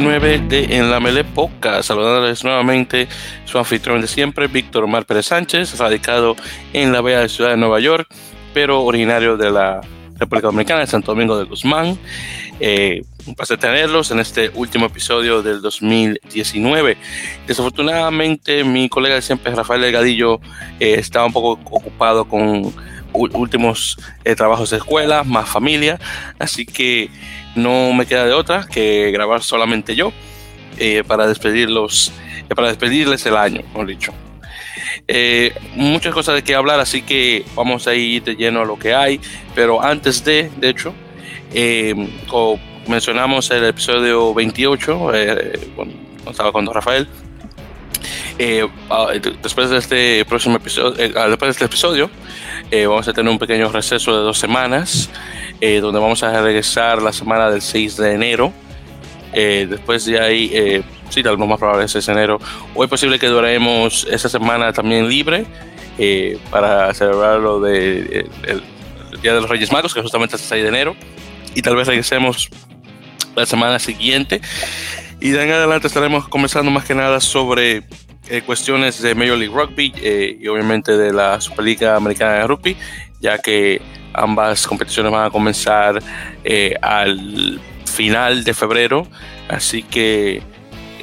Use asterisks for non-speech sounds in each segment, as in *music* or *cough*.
19 de En la Mele. Saludándoles nuevamente su anfitrión de siempre, Víctor Omar Pérez Sánchez, radicado en la bella ciudad de Nueva York, pero originario de la República Dominicana, de Santo Domingo de Guzmán. Eh, un placer tenerlos en este último episodio del 2019. Desafortunadamente, mi colega de siempre, Rafael Delgadillo, eh, estaba un poco ocupado con últimos eh, trabajos de escuela, más familia, así que no me queda de otra que grabar solamente yo eh, para despedirlos, eh, para despedirles el año, mejor dicho. muchas cosas de que hablar, así que vamos a ir de lleno a lo que hay, pero antes de, de hecho, como mencionamos el episodio 28, cuando estaba con Rafael, ah, después de este próximo episodio, después de este episodio, eh, vamos a tener un pequeño receso de dos semanas, eh, donde vamos a regresar la semana del 6 de enero. Eh, después de ahí, sí, tal vez más probable es 6 de enero. O es posible que duremos esa semana también libre para celebrar lo de, el, Día de los Reyes Magos, que justamente es el 6 de enero. Y tal vez regresemos la semana siguiente. Y de en adelante estaremos conversando más que nada sobre eh, cuestiones de Major League Rugby eh, y obviamente de la Superliga Americana de Rugby, ya que ambas competiciones van a comenzar eh, al final de febrero, así que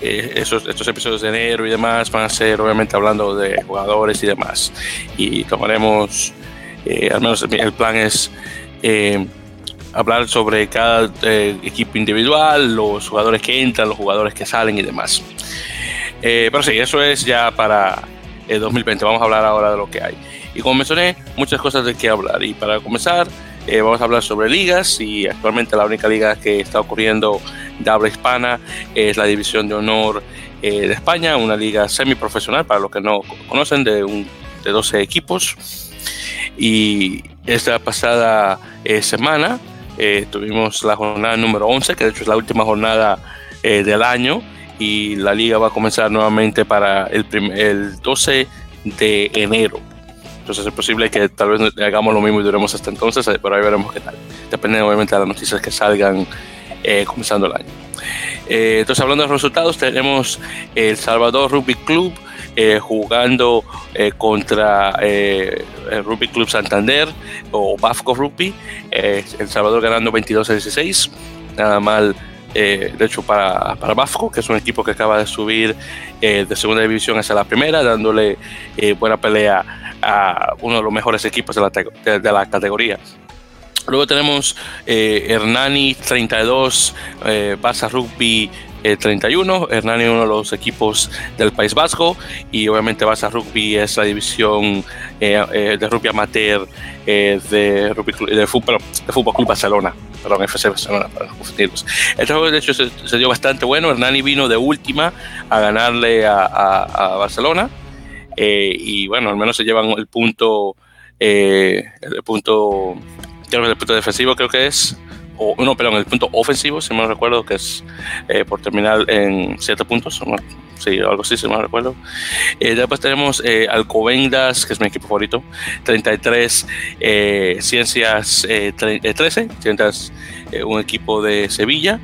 esos, estos episodios de enero y demás van a ser obviamente hablando de jugadores y demás. Y tomaremos, al menos el plan es hablar sobre cada equipo individual, los jugadores que entran, los jugadores que salen y demás. Eh, pero sí, eso es ya para el 2020. Vamos a hablar ahora de lo que hay. Y como mencioné, muchas cosas de qué hablar. Y para comenzar, eh, vamos a hablar sobre ligas. Y actualmente la única liga que está ocurriendo de habla hispana es la División de Honor eh, de España, una liga semiprofesional, para los que no conocen, de, un, de 12 equipos. Y esta pasada semana tuvimos la jornada número 11, que de hecho es la última jornada del año y la liga va a comenzar nuevamente para el, el 12 de enero. Entonces es posible que tal vez hagamos lo mismo y duremos hasta entonces, eh, pero ahí veremos qué tal. Depende obviamente de las noticias que salgan eh, comenzando el año. Eh, entonces hablando de resultados, tenemos El Salvador Rugby Club jugando contra el Rugby Club Santander o Bafco Rugby. el Salvador ganando 22 a 16. Nada mal eh, de hecho para, para Bafco, que es un equipo que acaba de subir eh, de segunda división hacia la primera, dándole eh, buena pelea a uno de los mejores equipos de la, de, la categoría. Luego tenemos Hernani 32, Baza Rugby 31. Hernani uno de los equipos del País Vasco y obviamente Baza Rugby es la división de rugby amateur de, rugby, de, fútbol, de Fútbol Club Barcelona perdón, FC Barcelona, para confundirlos. El juego, de hecho, se, dio bastante bueno. Hernani vino de última a ganarle a, Barcelona. Eh, y bueno, al menos se llevan el punto, eh, el punto, creo el punto defensivo creo que es, o no, perdón, el punto ofensivo, si me recuerdo, que es eh, por terminar en 7 puntos, sí, algo así, si me recuerdo. Eh, después tenemos eh, Alcobendas, que es mi equipo favorito, 33, eh, Ciencias 13, Ciencias, un equipo de Sevilla,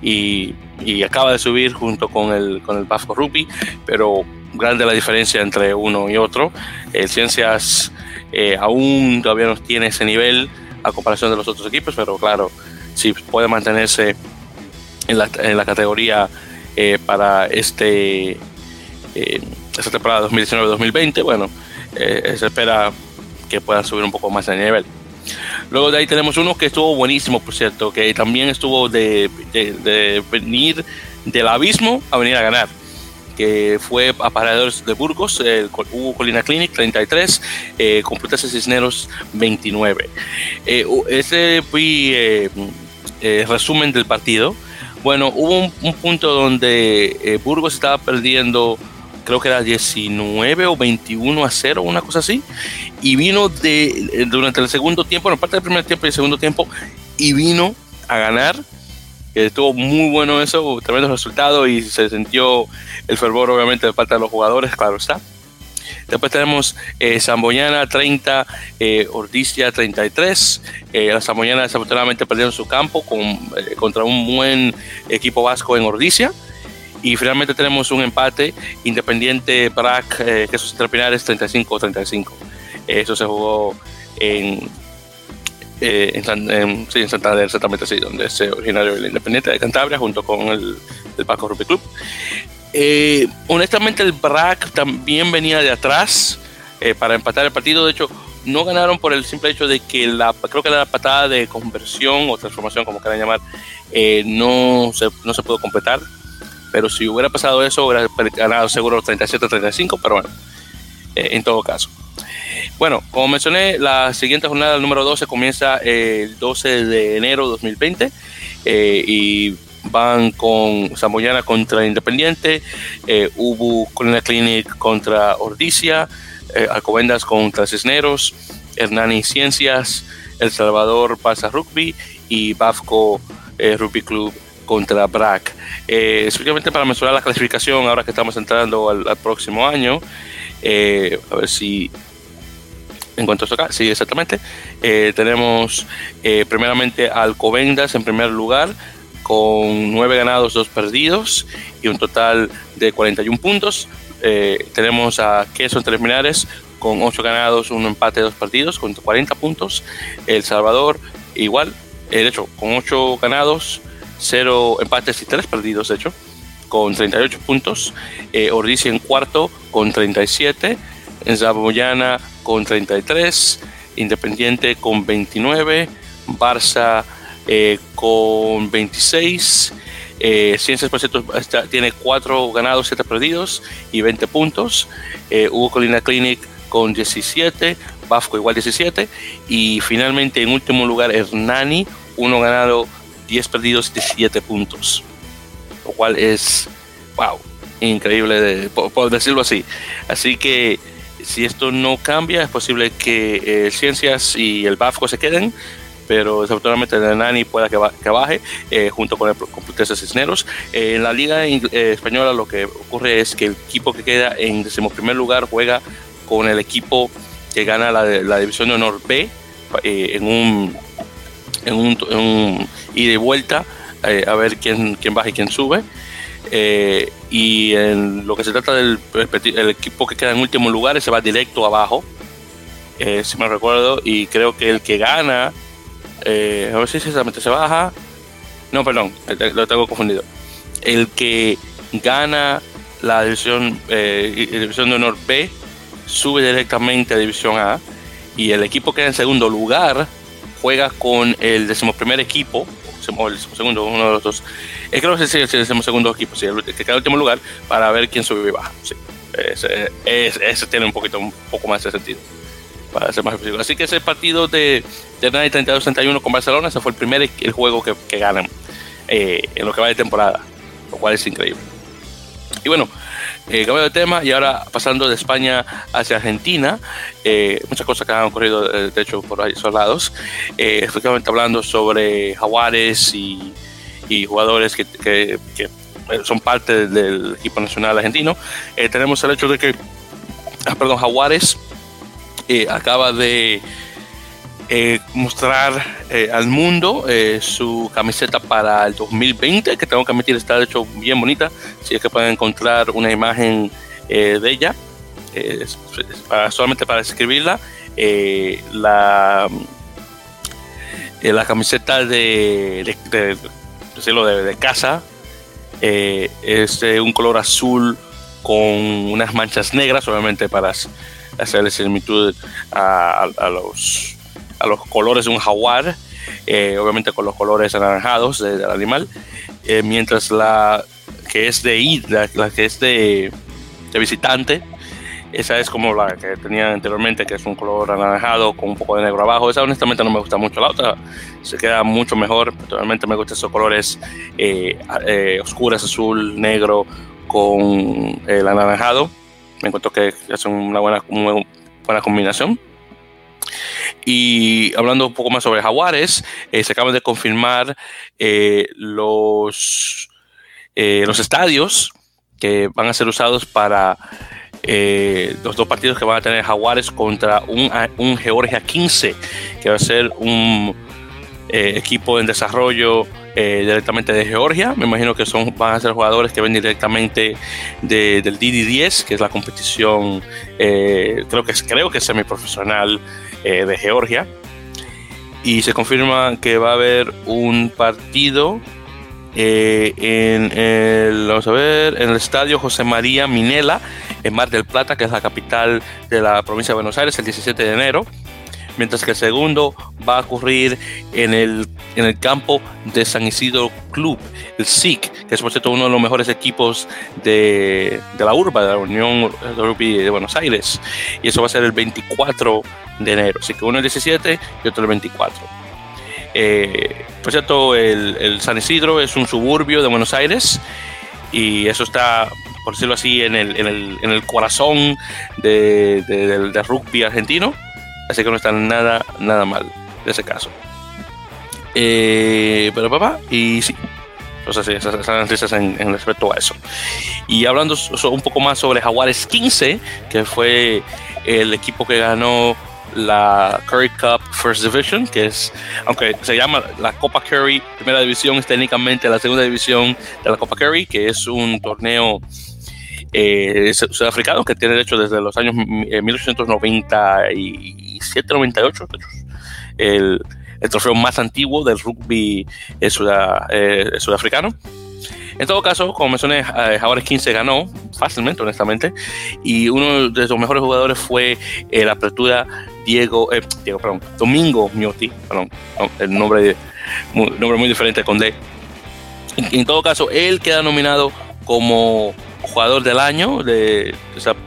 y, y, acaba de subir junto con el, con el Bafco Rugby, pero grande la diferencia entre uno y otro. Ciencias aún todavía no tiene ese nivel a comparación de los otros equipos, pero claro, si puede mantenerse en la, en la categoría eh, para este eh, esta temporada 2019-2020, bueno, eh, se espera que puedan subir un poco más de nivel. Luego de ahí tenemos uno que estuvo buenísimo, por cierto, que también estuvo de, de, venir del abismo a venir a ganar, que fue a Paradores de Burgos, el Colina Clinic 33, eh, Complutense Cisneros 29. ese fue resumen del partido. Bueno, hubo un, punto donde eh, Burgos estaba perdiendo, creo que era 19 o 21 a 0, una cosa así, y vino de, eh, durante el segundo tiempo, bueno, parte del primer tiempo y el segundo tiempo, y vino a ganar. estuvo muy bueno eso, tremendo resultado y se sintió el fervor obviamente de parte de los jugadores, claro está. Después tenemos eh, Zamboyana 30, eh, Ordicia 33. Eh, las Zamboyana desafortunadamente perdieron su campo con, eh, contra un buen equipo vasco en Ordicia. Y finalmente tenemos un empate independiente BRAC, eh, que es Pinares 35-35. Eso se jugó en, eh, en, en- sí, en Santander, exactamente así, donde es originario el Independiente de Cantabria junto con el, el Paco Rugby Club. Eh, honestamente, el BRAC también venía de atrás eh, para empatar el partido. De hecho, no ganaron por el simple hecho de que la, creo que la patada de conversión o transformación, como quieran llamar, eh, no, se, no se pudo completar. Pero si hubiera pasado eso, hubiera ganado seguro 37-35, pero bueno, en todo caso. Bueno, como mencioné, la siguiente jornada, el número 12, comienza el 12 de enero de 2020 eh, y van con Zamboyana contra Independiente, eh, Ubu Clinic contra Ordicia, eh, Alcobendas contra Cisneros, Hernani Ciencias, El Salvador pasa Rugby y Bafco eh, Rugby Club contra BRAC. Eh, para mencionar la clasificación, ahora que estamos entrando al, próximo año, eh, a ver si encuentro esto acá, sí, exactamente. Tenemos primeramente Alcobendas en primer lugar con 9 ganados, 2 perdidos y un total de 41 puntos. Eh, tenemos a Queso Terminares con 8 ganados, 1 empate, 2 perdidos, con 40 puntos. El Salvador igual, eh, de hecho, con 8 ganados, 0 empates y 3 perdidos, de hecho, con 38 puntos. Eh, en cuarto con 37. En Zaboyana con 33. Independiente con 29. Barça eh, con 26. Eh, Ciencias por tiene 4 ganados, 7 perdidos y 20 puntos. Eh, Hugo Colina Clinic con 17. Bafco igual 17. Y finalmente en último lugar Hernani, 1 ganado, 10 perdidos, 17 puntos. Lo cual es, wow, increíble, de- por, por decirlo así. Así que si esto no cambia, es posible que eh, Ciencias y el Bafco se queden, pero desafortunadamente el Nani pueda que, que baje eh, junto con el Complutense Cisneros. Eh, en la Liga eh, Española lo que ocurre es que el equipo que queda en decimoprimer lugar juega con el equipo que gana la, la División de Honor B eh, en un en un, en un ida y vuelta eh, a ver quién, quién baja y quién sube. Eh, y en lo que se trata del el equipo que queda en último lugar se va directo abajo, eh, si me recuerdo, y creo que el que gana, eh, a ver si exactamente se baja. No, perdón, eh, lo tengo confundido. El que gana la división, eh, división de honor B sube directamente a división A y el equipo que queda en segundo lugar juega con el decimoprimer equipo, o el segundo, uno de los dos. Eh, creo que sí, es el decimosegundo equipo, sí, el que queda en último lugar, para ver quién sube y baja. Sí. Ese, ese- ese tiene un poquito, un poco más de sentido, para ser más específico. Así que ese partido de, de Hernani 32-31 con Barcelona, ese fue el primer el juego que, que ganan eh, en lo que va de temporada, lo cual es increíble. Y bueno, eh, cambio de tema y ahora pasando de España hacia Argentina, eh, muchas cosas que han ocurrido eh, de hecho por esos lados, eh, hablando sobre jaguares y, y jugadores que, que- que, eh, son parte del equipo nacional argentino, eh, tenemos el hecho de que, ah, perdón, Jaguares eh, acaba de eh, mostrar eh, al mundo su camiseta para el 2020, que tengo que admitir está de hecho bien bonita, si es que pueden encontrar una imagen de ella, solamente para escribirla, la, la camiseta de, de, de- decirlo, de, casa es de un color azul con unas manchas negras, obviamente para hacerle similitud a, a- a los, a los colores de un jaguar, eh, obviamente con los colores anaranjados de- del animal, eh, mientras la que es de id- la, que es de, de visitante, esa es como la que tenía anteriormente, que es un color anaranjado con un poco de negro abajo. Esa honestamente no me gusta mucho. La otra se queda mucho mejor. Realmente me gustan esos colores eh, eh, oscuras, azul, negro, con el anaranjado. Me encuentro que hacen una buena, buena combinación. Y hablando un poco más sobre jaguares, eh, se acaban de confirmar eh, los, eh, los estadios que van a ser usados para los dos partidos que van a tener Jaguares contra un, un Georgia 15, que va a ser un equipo en desarrollo directamente de Georgia. Me imagino que son, van a ser jugadores que ven directamente del DD10, que es la competición, creo que creo que es semiprofesional de Georgia y se confirma que va a haber un partido eh, en el, vamos a ver, en el estadio José María Minela en Mar del Plata, que es la capital de la provincia de Buenos Aires, el 17 de enero mientras que el segundo va a ocurrir en el, en el campo de San Isidro Club, el SIC, que es por cierto uno de los mejores equipos de, de la urba, de la Unión Rugby de Buenos Aires. Y eso va a ser el 24 de enero. Así que uno el 17 y otro el 24. Eh, por cierto, el, el, San Isidro es un suburbio de Buenos Aires y eso está, por decirlo así, en el, en el, en el corazón de, de, del rugby argentino Así que no está nada, nada mal de ese caso. Eh, pero papá, y sí. Entonces, sí, esas, en, en, respecto a eso. Y hablando un poco más sobre Jaguares 15, que fue el equipo que ganó la Curry Cup First Division, que es, aunque se llama la Copa Curry Primera División, es técnicamente la segunda división de la Copa Curry, que es un torneo eh, sudafricano que tiene de hecho desde los años 1897-98, el, el, trofeo más antiguo del rugby eh, eh, sudafricano. En todo caso, como mencioné, Jaguares 15 ganó fácilmente, honestamente, y uno de sus mejores jugadores fue la apertura Diego, Domingo Miotti, el nombre, nombre muy diferente con D. en todo caso, él queda nominado como jugador del año de,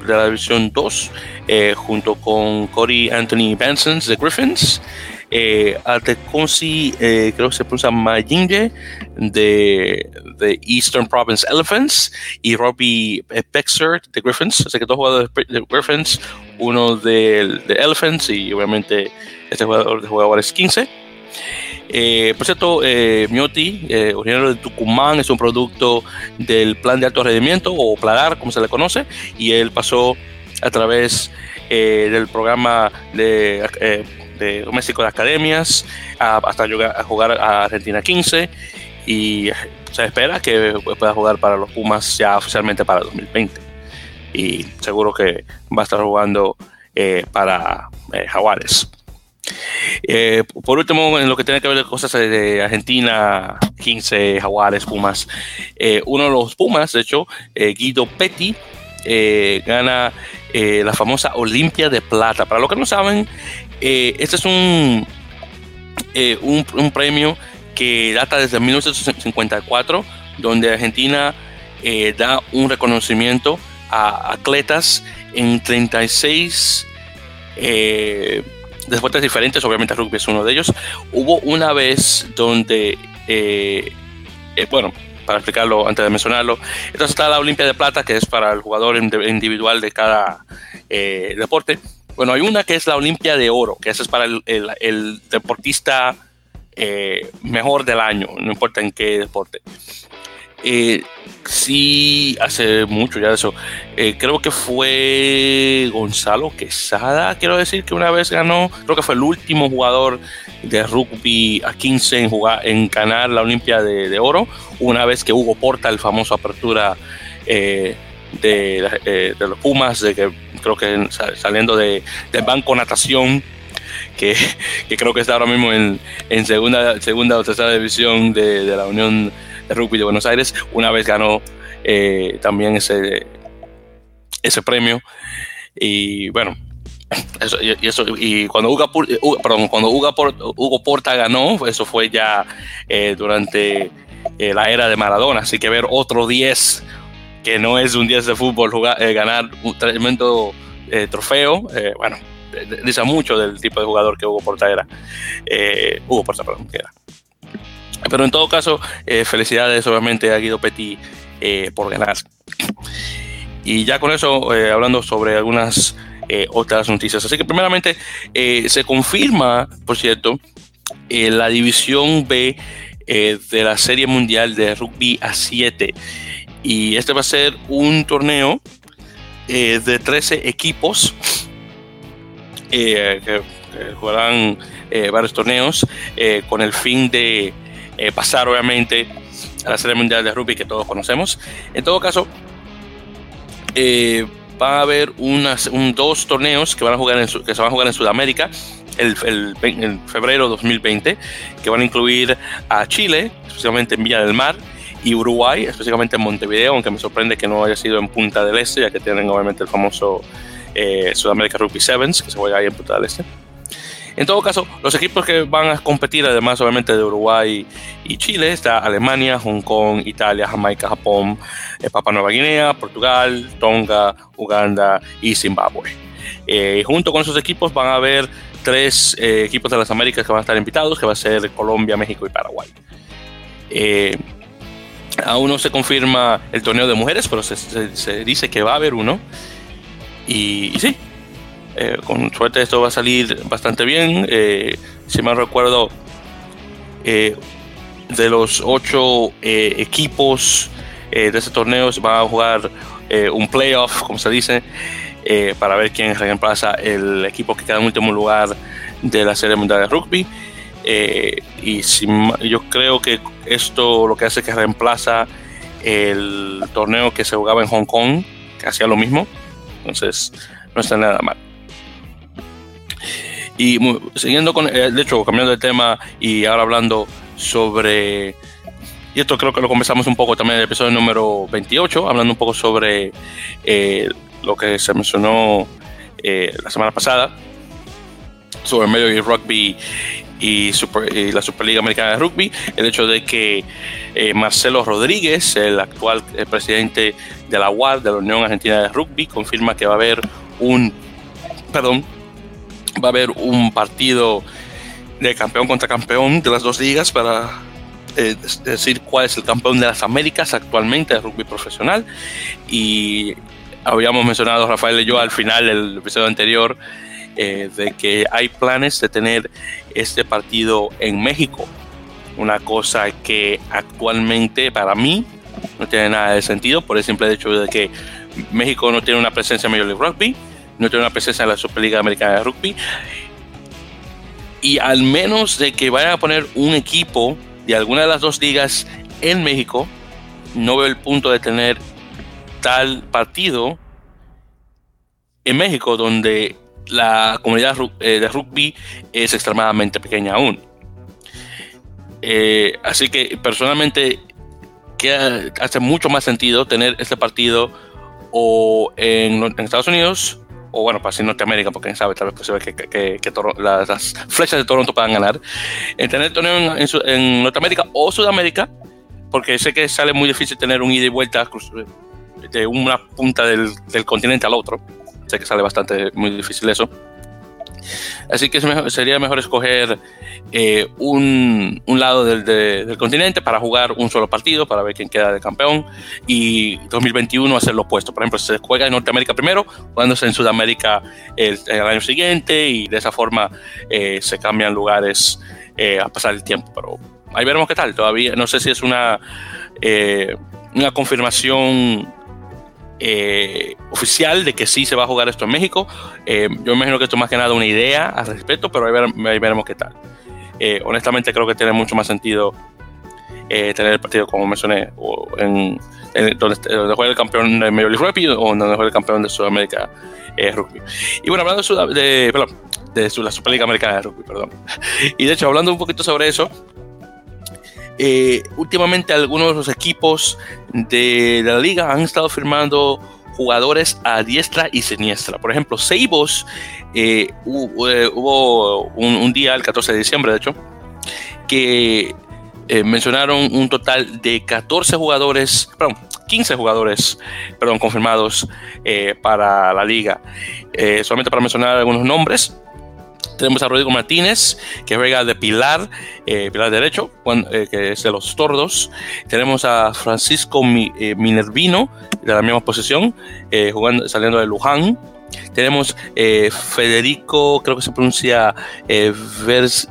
la división 2, eh, junto con Cody Anthony Benson de Griffins, eh, Arteconsi, eh, creo que se pronuncia Mayinge de, de, Eastern Province Elephants, y Robbie Bexer de Griffins, así que dos jugadores de Griffins, uno de, de Elephants y obviamente este jugador de jugadores 15. Eh, por cierto, eh, eh, originario de Tucumán, es un producto del plan de alto rendimiento o PLADAR, como se le conoce, y él pasó a través eh, del programa de, eh, de México de Academias hasta a jugar a Argentina 15 y se espera que pueda jugar para los Pumas ya oficialmente para 2020 y seguro que va a estar jugando para Jaguares. Eh, por último, en lo que tiene que ver con cosas de Argentina, 15, Jaguares, Pumas, eh, uno de los Pumas, de hecho, eh, Guido Petti, eh, gana eh, la famosa Olimpia de Plata. Para los que no saben, eh, este es un, un, un, premio que data desde 1954, donde Argentina da un reconocimiento a atletas en 36 deportes diferentes, obviamente rugby es uno de ellos. Hubo una vez donde, eh, eh, bueno, para explicarlo antes de mencionarlo, entonces está la Olimpia de Plata, que es para el jugador individual de cada eh, deporte. Bueno, hay una que es la Olimpia de Oro, que esa es para el deportista eh, mejor del año, no importa en qué deporte. Eh, sí, hace mucho ya de eso. Eh, creo que fue Gonzalo Quesada, quiero decir, que una vez ganó. Creo que fue el último jugador de rugby a 15 en, jugar, en ganar la Olimpia de, de Oro. Una vez que Hugo Porta, el famoso apertura eh, de, los Pumas, de que creo que saliendo de, del Banco Natación. Que, que, creo que está ahora mismo en, en segunda, segunda o tercera división de, de la Unión Rugby de Buenos Aires. Una vez ganó eh, también ese, ese premio. Y bueno, eso, y, eso, y cuando, uh, perdón, cuando Hugo, Hugo, Porta ganó, eso fue ya eh, durante eh, la era de Maradona. Así que ver otro 10 que no es un 10 de fútbol, jugar, eh, ganar un tremendo eh, trofeo, bueno, dice mucho del tipo de jugador que Hugo Porta era. Hugo Porta, perdón, que era. Pero en todo caso, eh, felicidades obviamente a Guido Petit eh, por ganar. Y ya con eso, eh, hablando sobre algunas otras noticias. Así que primeramente, se confirma, por cierto, la división B de la Serie Mundial de Rugby a 7. Y este va a ser un torneo de 13 equipos que, jugarán varios torneos con el fin de pasar obviamente a la Serie Mundial de Rugby que todos conocemos. En todo caso, va a haber unas, un, dos torneos que, van a jugar que se van a jugar en Sudamérica el, el, febrero de 2020, que van a incluir a Chile, especialmente en Villa del Mar, y Uruguay, específicamente en Montevideo, aunque me sorprende que no haya sido en Punta del Este, ya que tienen obviamente el famoso eh, Sudamérica Rugby Sevens, que se juega ahí en Punta del Este. En todo caso, los equipos que van a competir, además obviamente de Uruguay y Chile, está Alemania, Hong Kong, Italia, Jamaica, Japón, eh, Papua Nueva Guinea, Portugal, Tonga, Uganda y Zimbabue. Eh, junto con esos equipos van a haber tres eh, equipos de las Américas que van a estar invitados, que va a ser Colombia, México y Paraguay. aún no se confirma el torneo de mujeres, pero se, dice que va a haber uno. Y sí, eh, con suerte esto va a salir bastante bien. Eh, si me recuerdo, eh, de los ocho equipos de ese torneo van a jugar un playoff, como se dice, para ver quién reemplaza el equipo que queda en último lugar de la Serie Mundial de Rugby. y yo creo que esto lo que hace es que reemplaza el torneo que se jugaba en Hong Kong, que hacía lo mismo. Entonces, no está nada mal. Y siguiendo con, eh, de hecho, cambiando de tema y ahora hablando sobre, y esto creo que lo conversamos un poco también en el episodio número 28, hablando un poco sobre eh, lo que se mencionó eh, la semana pasada, sobre medio y Rugby y, la Superliga Americana de Rugby, el hecho de que Marcelo Rodríguez, el actual presidente de la UAR, de la Unión Argentina de Rugby, confirma que va a haber un, perdón, va a haber un partido de campeón contra campeón de las dos ligas para eh, decir cuál es el campeón de las Américas actualmente de rugby profesional. Y habíamos mencionado, Rafael y yo, al final del episodio anterior, eh, de que hay planes de tener este partido en México. Una cosa que actualmente para mí no tiene nada de sentido por el simple hecho de que México no tiene una presencia en Major League Rugby no tiene una presencia en la Superliga Americana de Rugby. Y al menos de que vayan a poner un equipo de alguna de las dos ligas en México, no veo el punto de tener tal partido en México donde la comunidad eh, de rugby es extremadamente pequeña aún. Eh, así que personalmente hace mucho más sentido tener este partido o en Estados Unidos o bueno, para así Norteamérica, porque quién sabe, tal vez posible que, que, que las, flechas de Toronto puedan ganar, en tener el torneo en, Norteamérica o Sudamérica, porque sé que sale muy difícil tener un ida y vuelta de una punta del, del continente al otro, sé que sale bastante muy difícil eso. Así que sería mejor escoger eh, un, un, lado del, del, continente para jugar un solo partido, para ver quién queda de campeón, y 2021 hacer lo opuesto. Por ejemplo, se juega en Norteamérica primero, jugándose en Sudamérica el, año siguiente, y de esa forma eh, se cambian lugares eh, a pasar el tiempo. Pero ahí veremos qué tal. Todavía no sé si es una, una confirmación eh, oficial de que sí se va a jugar esto en México. Eh, yo imagino que esto es más que nada una idea al respecto, pero ahí, veremos qué tal. Eh, honestamente creo que tiene mucho más sentido tener el partido, como mencioné, en, donde, juega el campeón de Major League Rugby o donde juega el campeón de Sudamérica Rugby. Y bueno, hablando de, de, de la Superliga Americana de Rugby, perdón. *laughs* Y de hecho, hablando un poquito sobre eso, eh, últimamente algunos de los equipos de la liga han estado firmando jugadores a diestra y siniestra. Por ejemplo, Seibos eh, hubo, eh, un, día, el 14 de diciembre, de hecho, que mencionaron un total de 14 jugadores, perdón, 15 jugadores, perdón, confirmados para la liga. solamente para mencionar algunos nombres, tenemos a Rodrigo Martínez, que juega de pilar, eh, pilar derecho, eh, que es de los tordos. Tenemos a Francisco eh, Minervino, de la misma posición, jugando, saliendo de Luján. Tenemos Federico, creo que se pronuncia Vers,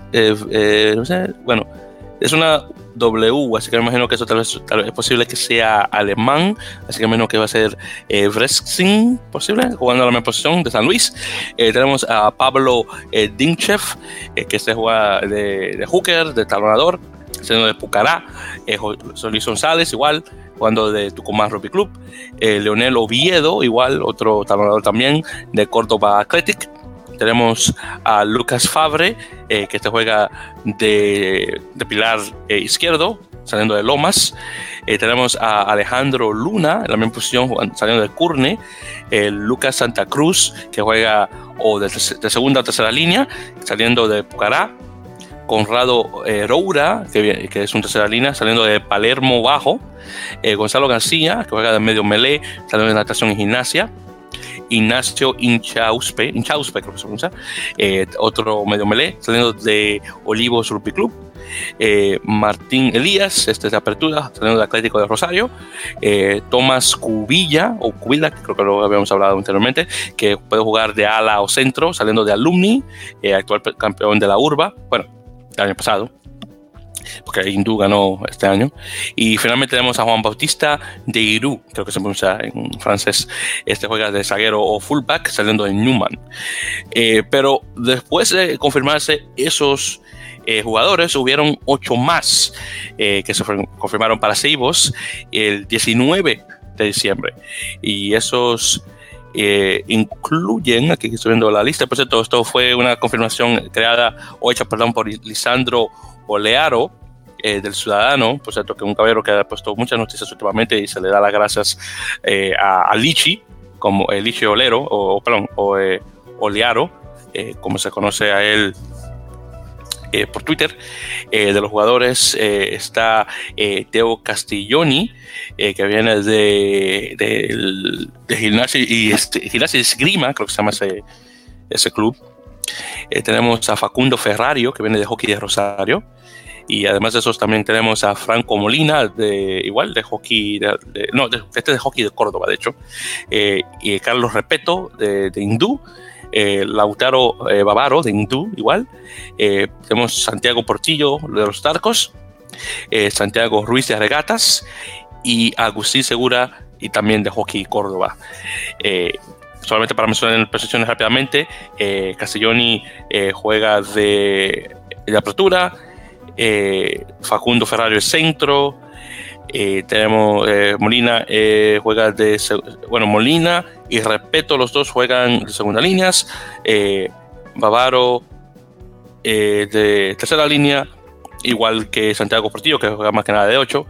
bueno, es una W, así que me imagino que eso tal vez, es posible que sea alemán, así que me imagino que va a ser eh, posible, jugando a la misma posición de San Luis. Eh, tenemos a Pablo eh, eh, que se juega de, de, hooker, de talonador, siendo de Pucará. Solís González, igual, jugando de Tucumán Rugby Club. Leonel Oviedo, igual, otro talonador también, de Córdoba Athletic. Tenemos a Lucas Fabre, eh, que este juega de, pilar eh, izquierdo, saliendo de Lomas. Eh, tenemos a Alejandro Luna, en la misma posición, saliendo de Curne. Lucas Santa Cruz, que juega o de, segunda o tercera línea, saliendo de Pucará. Conrado Roura, que, que, es un tercera línea, saliendo de Palermo Bajo. Gonzalo García, que juega de medio melee, saliendo de natación y gimnasia. Ignacio Inchauspe, Inchauspe creo que se pronuncia, eh, otro medio melé, saliendo de Olivos Rugby Club. Eh, Martín Elías, este es de apertura, saliendo de Atlético de Rosario. Eh, Tomás Cubilla, o Cubilla, creo que lo habíamos hablado anteriormente, que puede jugar de ala o centro, saliendo de Alumni, actual campeón de la Urba, bueno, el año pasado porque Hindú ganó este año. Y finalmente tenemos a Juan Bautista de Irú, creo que se pronuncia en francés. Este juega de zaguero o fullback saliendo de Newman. Eh, pero después de confirmarse esos eh, jugadores, hubieron ocho más eh, que se confirmaron para Seibos el 19 de diciembre. Y esos incluyen, aquí estoy viendo la lista, por cierto, esto fue una confirmación creada o hecha, perdón, por Lisandro Olearo, eh, del Ciudadano, por cierto, que un caballero que ha puesto muchas noticias últimamente y se le da las gracias eh, a, Lichi, como el Lichi Olero, o, perdón, o eh, Olearo, como se conoce a él por Twitter. de los jugadores está Teo Castiglioni, que viene de, de, Gimnasia y este, Gimnasia Esgrima, creo que se llama ese, ese club. tenemos a Facundo Ferrario, que viene de Hockey de Rosario. Y además de esos también tenemos a Franco Molina, de, igual de hockey, no, este de hockey de Córdoba, de hecho, eh, y Carlos Repeto de, Hindú, eh, Lautaro eh, Bavaro de Hindú, igual, tenemos Santiago Portillo de los Tarcos, Santiago Ruiz de Regatas y Agustín Segura y también de hockey Córdoba. Solamente para mencionar posiciones rápidamente, Castelloni juega de, de, apertura, eh, Facundo Ferrario es centro, eh, tenemos eh, Molina juega de bueno Molina y Respeto los dos juegan de segunda líneas. Bavaro de tercera línea igual que Santiago Portillo que juega más que nada de 8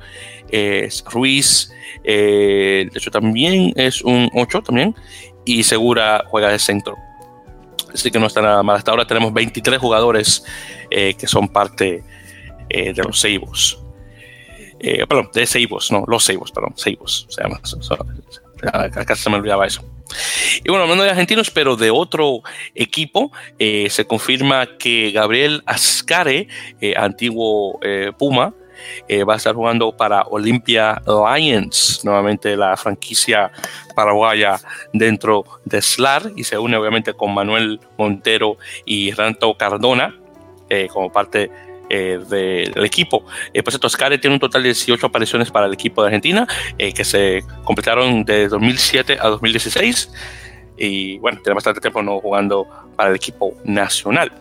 Ruiz de hecho también es un 8 también y Segura juega de centro. Así que no está nada mal. Hasta ahora tenemos 23 jugadores que son parte eh, de los Seibos. Eh, perdón, de Seibos, no, los Seibos, perdón, Seibos. Se llama, acá se me olvidaba eso. Y bueno, hablando de argentinos, pero de otro equipo, eh, se confirma que Gabriel Ascare, antiguo Puma, va a estar jugando para Olympia Lions, nuevamente la franquicia paraguaya dentro de SLAR, y se une obviamente con Manuel Montero y Ranto Cardona como parte eh, del equipo. Eh, pues Toscare tiene un total de 18 apariciones para el equipo de Argentina eh, que se completaron de 2007 a 2016 y bueno, tiene bastante tiempo no jugando para el equipo nacional.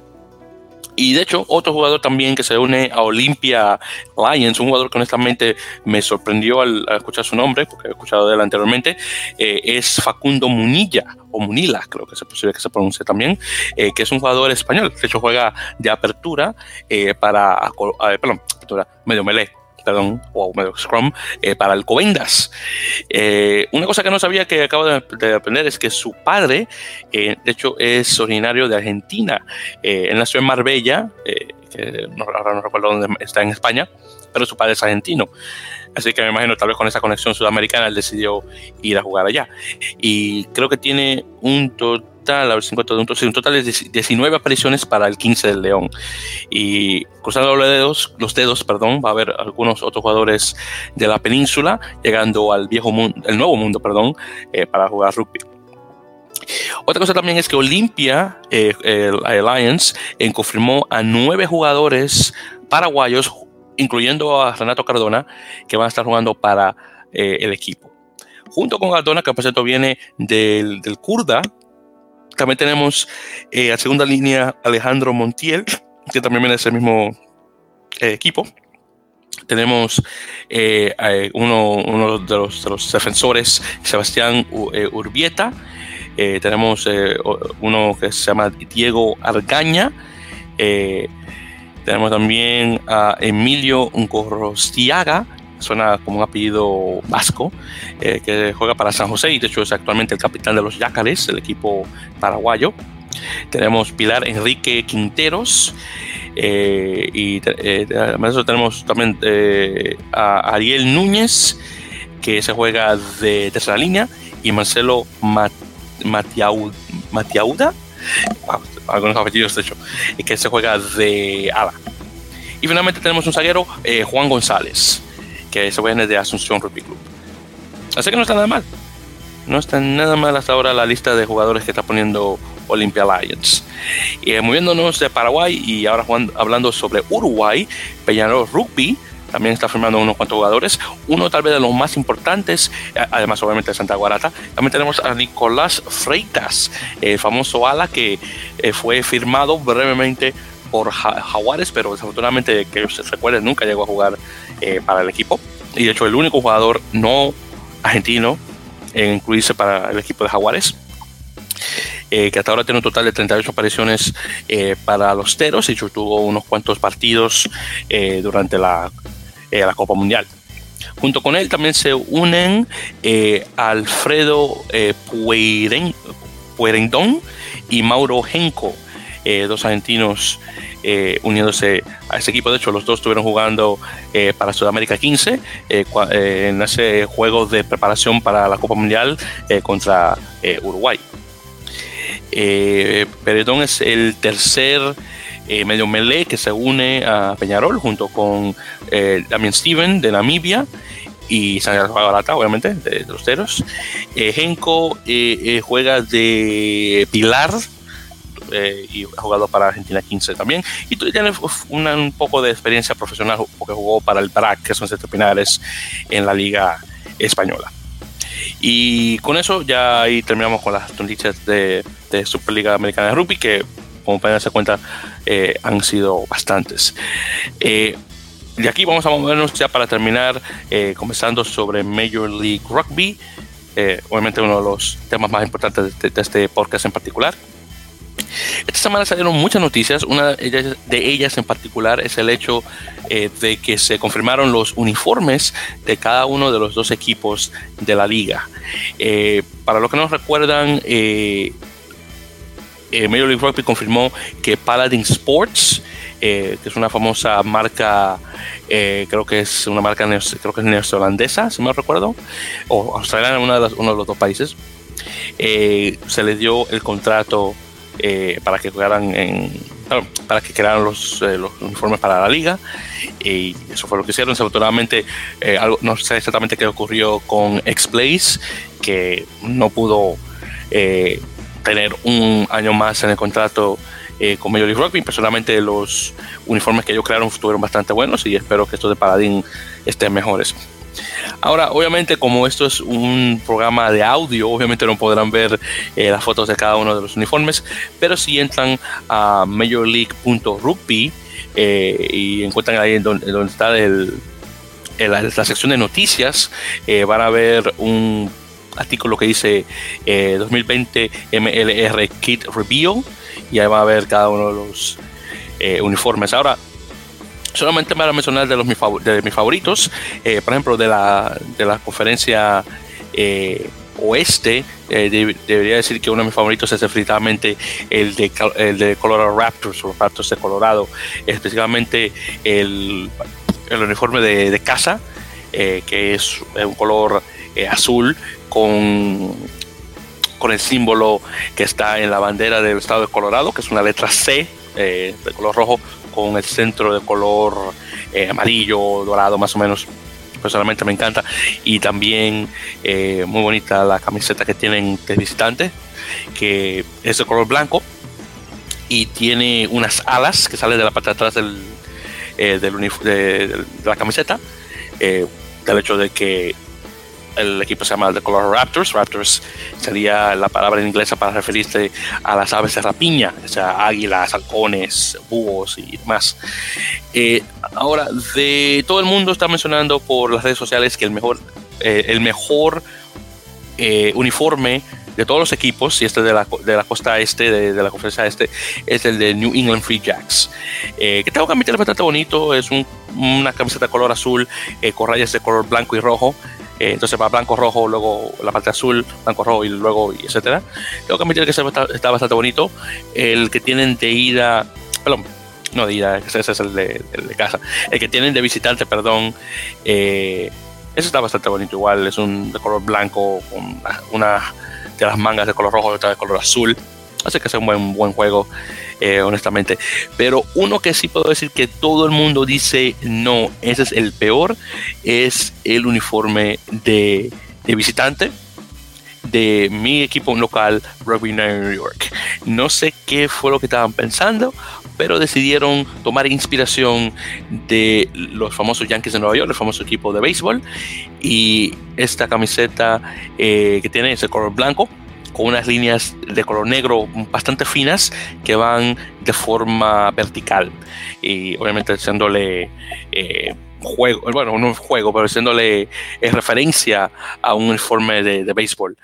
Y de hecho, otro jugador también que se une a Olympia Lions, un jugador que honestamente me sorprendió al, escuchar su nombre, porque he escuchado de él anteriormente, eh, es Facundo Munilla, o Munila, creo que es posible que se pronuncie también, eh, que es un jugador español. De hecho, juega de apertura para, para, perdón, apertura, medio melee perdón, o medio Scrum, eh, para el Covendas. Eh, una cosa que no sabía que acabo de, aprender es que su padre, eh, de hecho, es originario de Argentina. él nació en Marbella, que no, ahora no recuerdo dónde está en España, pero su padre es argentino. Así que me imagino, tal vez con esa conexión sudamericana, él decidió ir a jugar allá. Y creo que tiene un total, a ver si encuentro un, total de 19 apariciones para el 15 del León. Y cruzando los dedos, los dedos, perdón, va a haber algunos otros jugadores de la península llegando al viejo mundo, el nuevo mundo, perdón, eh, para jugar rugby. Otra cosa también es que Olimpia eh, Alliance confirmó a nueve jugadores paraguayos incluyendo a Renato Cardona, que van a estar jugando para eh, el equipo. Junto con Cardona, que por cierto viene del, del Kurda, también tenemos eh, a segunda línea Alejandro Montiel, que también viene de ese mismo eh, equipo. Tenemos uno, de, los, defensores, Sebastián Urbieta. tenemos uno que se llama Diego Argaña. Tenemos también a Emilio Ngorrostiaga, suena como un apellido vasco, eh, que juega para San José y de hecho es actualmente el capitán de los Yácares, el equipo paraguayo. Tenemos Pilar Enrique Quinteros eh, y eh, además tenemos también a Ariel Núñez, que se juega de tercera línea, y Marcelo Matiauda, algunos apellidos de hecho, y que se juega de ala. Y finalmente tenemos un zaguero, eh, Juan González, que se juega de Asunción Rugby Club. Así que no está nada mal. No está nada mal hasta ahora la lista de jugadores que está poniendo Olympia Lions. Y eh, moviéndonos de Paraguay y ahora hablando sobre Uruguay, Peñarol Rugby también está firmando unos cuantos jugadores. Uno tal vez de los más importantes, además obviamente de Santa Guarata. También tenemos a Nicolás Freitas, el famoso ala que eh, fue firmado brevemente por Jaguares, pero desafortunadamente que se recuerde nunca llegó a jugar eh, para el equipo. Y de hecho el único jugador no argentino en incluirse para el equipo de Jaguares. Eh, que hasta ahora tiene un total de 38 apariciones para los Teros y tuvo unos cuantos partidos durante la eh, la Copa Mundial. Junto con él también se unen eh, Alfredo eh, Puerendón y Mauro Genco, dos argentinos uniéndose a ese equipo. De hecho, los dos estuvieron jugando para Sudamérica 15 en ese juego de preparación para la Copa Mundial contra Uruguay. Peredón es el tercer eh, medio melee que se une a Peñarol junto con eh, Damien Steven de Namibia y San Barata, obviamente, de, los Teros. Eh, Genko juega de Pilar y ha jugado para Argentina 15 también. Y tiene un poco de experiencia profesional porque jugó para el BRAC, que son Siete en la Liga Española. Y con eso ya ahí terminamos con las noticias de, de Superliga Americana de Rugby, que como pueden darse cuenta, eh, han sido bastantes. Eh, de aquí vamos a movernos ya para terminar, eh, comenzando sobre Major League Rugby, obviamente uno de los temas más importantes de, este podcast en particular. Esta semana salieron muchas noticias, una de ellas, en particular es el hecho de que se confirmaron los uniformes de cada uno de los dos equipos de la liga. para los que no recuerdan, eh, Major League Rugby confirmó que Paladin Sports, eh, que es una famosa marca, eh, creo que es una marca creo que es neozelandesa, si me recuerdo, o australiana, uno de, uno de los dos países, se le dio el contrato para que jugaran para que crearan los, uniformes para la liga y eso fue lo que hicieron. Desafortunadamente no sé exactamente qué ocurrió con X-Blaze que no pudo tener un año más en el contrato eh, con Major League Rugby. Personalmente los uniformes que ellos crearon estuvieron bastante buenos y espero que estos de Paladín estén mejores. Ahora, obviamente, como esto es un programa de audio, obviamente no podrán ver eh, las fotos de cada uno de los uniformes, pero si entran a majorleague.rugby eh, y encuentran ahí donde, donde está el, la, sección de noticias, eh, van a ver un artículo que dice 2020 MLR Kit Review y ahí va a ver cada uno de los eh, uniformes. Ahora, solamente para mencionar de, los, de mis favoritos, eh, por ejemplo, de la, de la conferencia eh, oeste, debería decir que uno de mis favoritos es definitivamente el de, el de Colorado Raptors, los Raptors de Colorado, específicamente el, el uniforme de, de casa, que es un color azul con, con el símbolo que está en la bandera del estado de Colorado, que es una letra C eh, de color rojo con el centro de color eh, amarillo, dorado más o menos. Personalmente me encanta. Y también eh, muy bonita la camiseta que tienen de visitante, que es de color blanco y tiene unas alas que salen de la parte de atrás del, del de, la camiseta, del hecho de que el equipo se llama The Color Raptors. Raptors sería la palabra en inglés para referirse a las aves de rapiña, o sea, águilas, halcones, búhos y más. Eh, ahora, de todo el mundo está mencionando por las redes sociales que el mejor, eh, el mejor eh, uniforme de todos los equipos, y este de la, de la costa este, de, la conferencia este, es el de New England Free Jacks. que tengo que admitir bastante bonito, es una camiseta de color azul con rayas de color blanco y rojo. Eh, entonces va blanco, rojo, luego la parte azul, blanco, rojo y luego, y etcétera. Tengo que admitir que está, bastante bonito. El que tienen de ida, perdón, no de ida, ese es el de, casa. El que tienen de visitante, perdón, eh, ese está bastante bonito igual. Es un de color blanco con una de las mangas de color rojo y otra de color azul. Así que es un buen, buen juego, eh, honestamente. Pero uno que sí puedo decir que todo el mundo dice no, ese es el peor, es el uniforme de, visitante de mi equipo local, Rugby New York. No sé qué fue lo que estaban pensando, pero decidieron tomar inspiración de los famosos Yankees de Nueva York, el famoso equipo de béisbol, y esta camiseta eh, que tiene ese color blanco con unas líneas de color negro bastante finas que van de forma vertical y obviamente haciéndole eh, juego, bueno, no juego, pero haciéndole eh, referencia a un uniforme de, béisbol.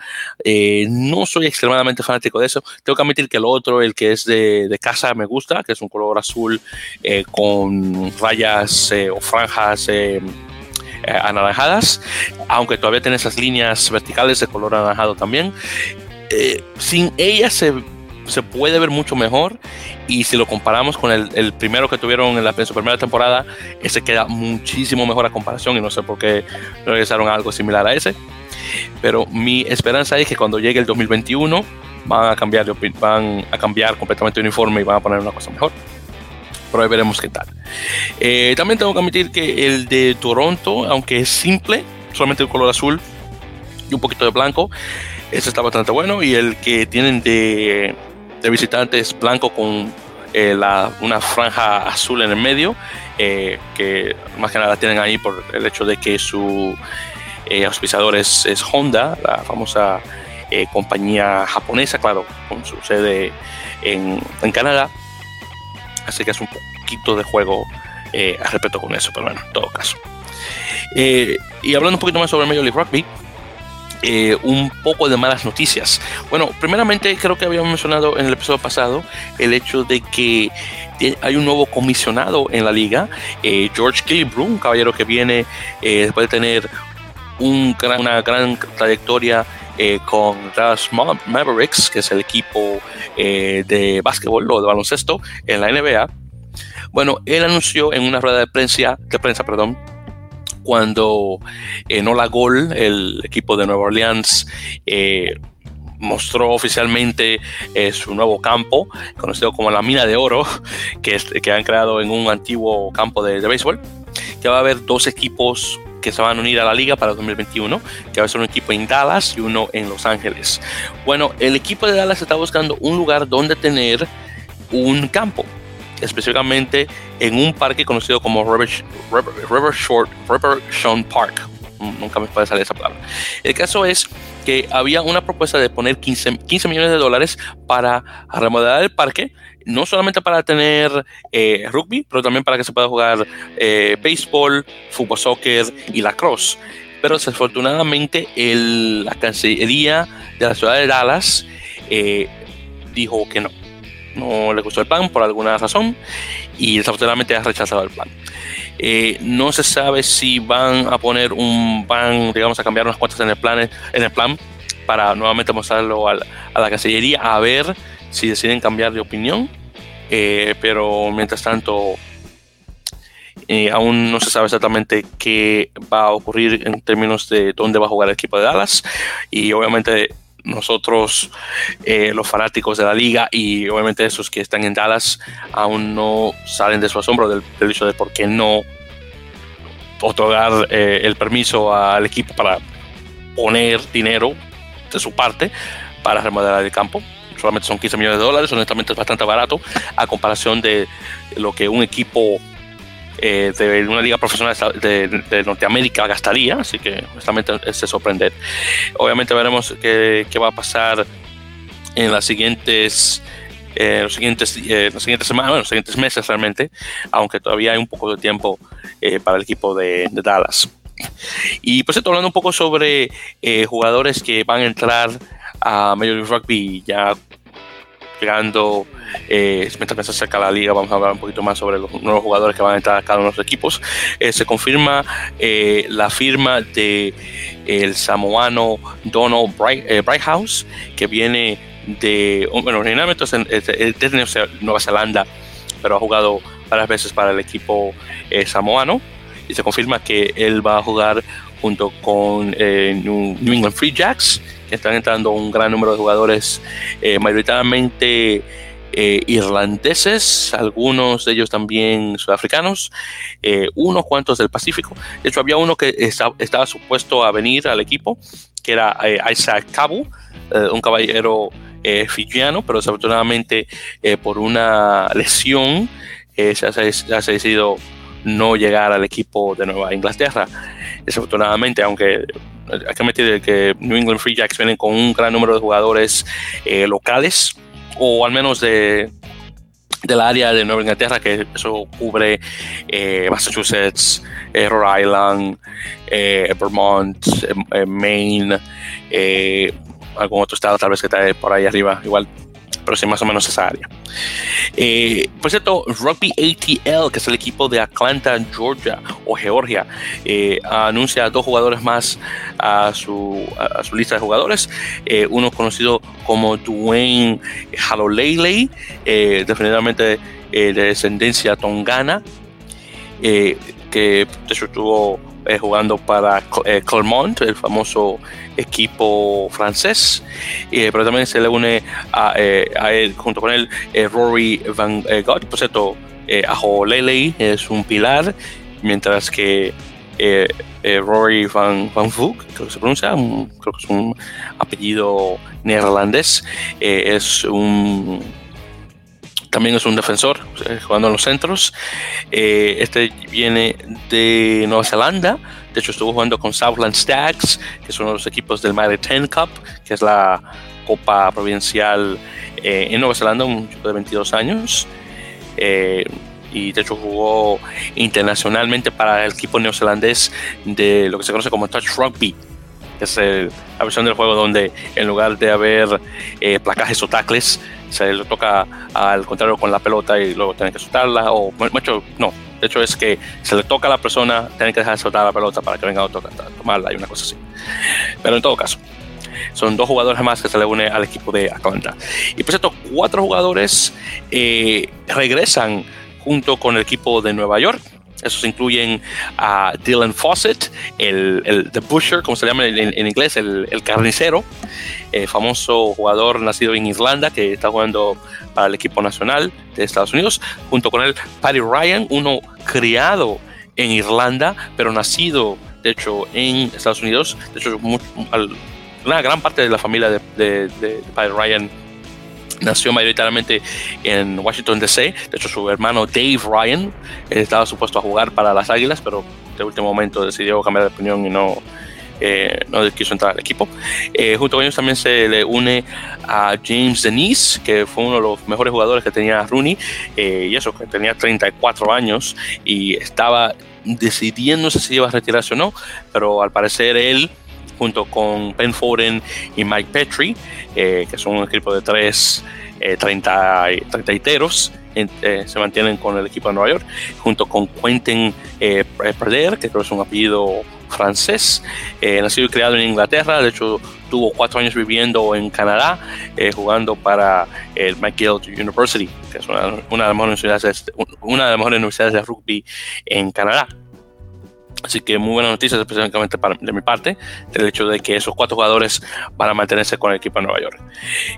Eh, no soy extremadamente fanático de eso. Tengo que admitir que el otro, el que es de, casa, me gusta, que es un color azul con rayas o franjas anaranjadas, aunque todavía tiene esas líneas verticales de color anaranjado también. Eh, sin ella se, puede ver mucho mejor y si lo comparamos con el, primero que tuvieron en, la, su primera temporada, ese queda muchísimo mejor a comparación y no sé por qué regresaron a algo similar a ese. Pero mi esperanza es que cuando llegue el 2021 van a cambiar, van a cambiar completamente el uniforme y van a poner una cosa mejor. Pero ahí veremos qué tal. Eh, también tengo que admitir que el de Toronto, aunque es simple, solamente el color azul y un poquito de blanco, ese está bastante bueno. Y el que tienen de, de visitantes blanco con eh, una franja azul en el medio, eh, que más que nada tienen ahí por el hecho de que su eh, auspiciador es, Honda, la famosa compañía japonesa, claro, con su sede en, en, Canadá. Así que es un poquito de juego al respecto con eso, pero bueno, en todo caso. y hablando un poquito más sobre Major League Rugby, eh, un poco de malas noticias. Bueno, primeramente creo que habíamos mencionado en el episodio pasado el hecho de que hay un nuevo comisionado en la liga, eh, George Kilbrew, un caballero que viene eh, después de tener una gran trayectoria con Dallas Mavericks, que es el equipo de básquetbol o de baloncesto en la NBA. Bueno, él anunció en una rueda de prensa, de prensa perdón, cuando en Ola Gol, el equipo de Nueva Orleans, eh, mostró oficialmente eh, su nuevo campo, conocido como la mina de oro, *laughs* que, que han creado en un antiguo campo de, béisbol, que va a haber dos equipos que se van a unir a la liga para 2021, que va a ser un equipo en Dallas y uno en Los Ángeles. Bueno, el equipo de Dallas está buscando un lugar donde tener un campo específicamente en un parque conocido como River, Short, River Sean Park. Mm, nunca me puede salir esa palabra. El caso es que había una propuesta de poner 15, 15 millones de dólares para remodelar el parque, no solamente para tener eh, rugby, pero también para que se pueda jugar eh, béisbol, fútbol, soccer y lacrosse. Pero desafortunadamente el, la Cancillería de la ciudad de Dallas eh, dijo que no, no le gustó el plan por alguna razón y desafortunadamente ha rechazado el plan. Eh, no se sabe si van a poner un van, digamos, a cambiar unas cuantas en el plan, en el plan para nuevamente mostrarlo a la, Cancillería a ver si deciden cambiar de opinión. Eh, pero mientras tanto, eh, aún no se sabe exactamente qué va a ocurrir en términos de dónde va a jugar el equipo de Dallas. Y obviamente nosotros, eh, los fanáticos de la liga y obviamente esos que están en Dallas, aún no salen de su asombro del, hecho de por qué no otorgar eh, el permiso al equipo para poner dinero de su parte para remodelar el campo. Solamente son 15 millones de dólares, honestamente es bastante barato a comparación de lo que un equipo de una liga profesional de, Norteamérica gastaría, así que honestamente es de sorprender. Obviamente veremos qué, qué va a pasar en las siguientes eh, los siguientes, eh, las siguientes semanas, bueno, los siguientes meses realmente, aunque todavía hay un poco de tiempo eh, para el equipo de, Dallas. Y pues estoy hablando un poco sobre jugadores que van a entrar a Major League Rugby ya llegando, mientras se acerca la liga, vamos a hablar un poquito más sobre los nuevos jugadores que van a entrar a cada uno de los equipos. se confirma la firma de el samoano Donald Bright, Brighthouse, que viene de, bueno, originalmente es de Nueva Zelanda, pero ha jugado varias veces para el equipo eh, samoano y se confirma que él va a jugar junto con eh, New, England Free Jacks, están entrando un gran número de jugadores eh, mayoritariamente irlandeses, algunos de ellos también sudafricanos, unos cuantos del Pacífico. De hecho, había uno que estaba supuesto a venir al equipo, que era Isaac Cabu, un caballero eh, fijiano, pero desafortunadamente eh, por una lesión eh, se, ha, decidido no llegar al equipo de Nueva Inglaterra. Desafortunadamente, aunque hay que meter que New England Free Jacks vienen con un gran número de jugadores locales, o al menos de, del área de Nueva Inglaterra, que eso cubre Massachusetts, Rhode Island, Vermont, Maine, algún otro estado tal vez que está por ahí arriba, igual, pero sí más o menos esa área. Eh, por cierto, Rugby ATL, que es el equipo de Atlanta, Georgia o Georgia, eh, anuncia dos jugadores más a su, a su lista de jugadores. Eh, uno conocido como Dwayne Halolele, definitivamente de descendencia tongana, que de hecho estuvo jugando para Clermont, el famoso equipo francés, eh, pero también se le une a, eh, él, junto con él, eh, Rory Van Gogh. Por cierto, Ajo Lele es un pilar, mientras que Rory Van, Van creo que se pronuncia, creo que es un apellido neerlandés, es un también es un defensor jugando en los centros. este viene de Nueva Zelanda, de hecho, estuvo jugando con Southland Stags, que son los equipos del Mighty Ten Cup, que es la Copa Provincial eh, en Nueva Zelanda, un chico de 22 años. Eh, y de hecho jugó internacionalmente para el equipo neozelandés de lo que se conoce como Touch Rugby, es la versión del juego donde en lugar de haber eh, placajes o tacles, se le toca al contrario con la pelota y luego tienen que soltarla, o, mucho, no, de hecho, es que se le toca a la persona, tiene que dejar de soltar la pelota para que venga otro a tomarla y una cosa así. Pero en todo caso, son dos jugadores más que se le une al equipo de Atlanta. Y por cierto, cuatro jugadores eh, regresan junto con el equipo de Nueva York. Esos incluyen a Dylan Fawcett, el, el The Busher, como se llama en, inglés, el, el carnicero, eh, famoso jugador nacido en Irlanda que está jugando para el equipo nacional de Estados Unidos. Junto con él, Paddy Ryan, uno criado en Irlanda, pero nacido, de hecho, en Estados Unidos. De hecho, una gran parte de la familia de, de, de Paddy Ryan nació mayoritariamente en Washington DC. De hecho, su hermano Dave Ryan estaba supuesto a jugar para las Águilas, pero de último momento decidió cambiar de opinión y no, eh, no quiso entrar al equipo. Eh, junto con ellos también se le une a James Denise, que fue uno de los mejores jugadores que tenía Rooney, eh, y eso, que tenía 34 años y estaba decidiéndose si iba a retirarse o no, pero al parecer él junto con Ben Foden y Mike Petrie, eh, que son un equipo de tres eh, 30, 30 eh, se mantienen con el equipo de Nueva York, junto con Quentin eh, Perder, que creo que es un apellido francés, eh, nacido y criado en Inglaterra, de hecho tuvo cuatro años viviendo en Canadá, jugando para el McGill University, que es una, una, de las mejores universidades, una de las mejores universidades de rugby en Canadá. Así que muy buenas noticias, especialmente para, de mi parte, el hecho de que esos cuatro jugadores van a mantenerse con el equipo de Nueva York.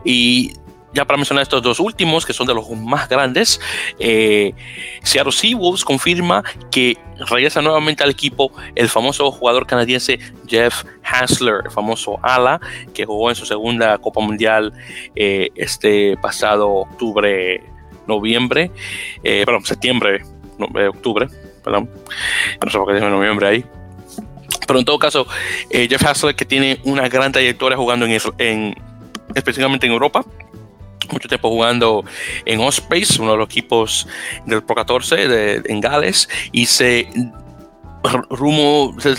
Y ya para mencionar estos dos últimos, que son de los más grandes, eh, Seattle Seawolves confirma que regresa nuevamente al equipo el famoso jugador canadiense Jeff Hansler, el famoso ala, que jugó en su segunda Copa Mundial eh, este pasado octubre, noviembre, eh, perdón, septiembre, octubre, perdón, no sé por qué dije noviembre ahí. Pero en todo caso, eh, Jeff Haslett, que tiene una gran trayectoria jugando en, en específicamente en Europa, mucho tiempo jugando en Ospreys, uno de los equipos del Pro 14 de, en Gales, y se rumo, se,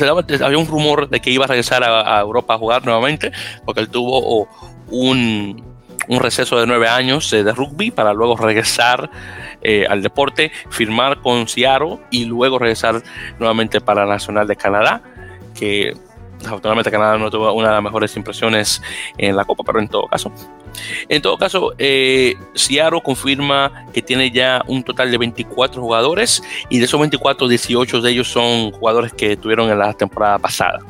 había un rumor de que iba a regresar a, Europa a jugar nuevamente, porque él tuvo un, un receso de nueve años eh, de rugby para luego regresar eh, al deporte, firmar con Seattle y luego regresar nuevamente para Nacional de Canadá, que afortunadamente Canadá no tuvo una de las mejores impresiones en la Copa, pero en todo caso. En todo caso, eh, confirma que tiene ya un total de 24 jugadores y de esos 24, 18 de ellos son jugadores que tuvieron en la temporada pasada.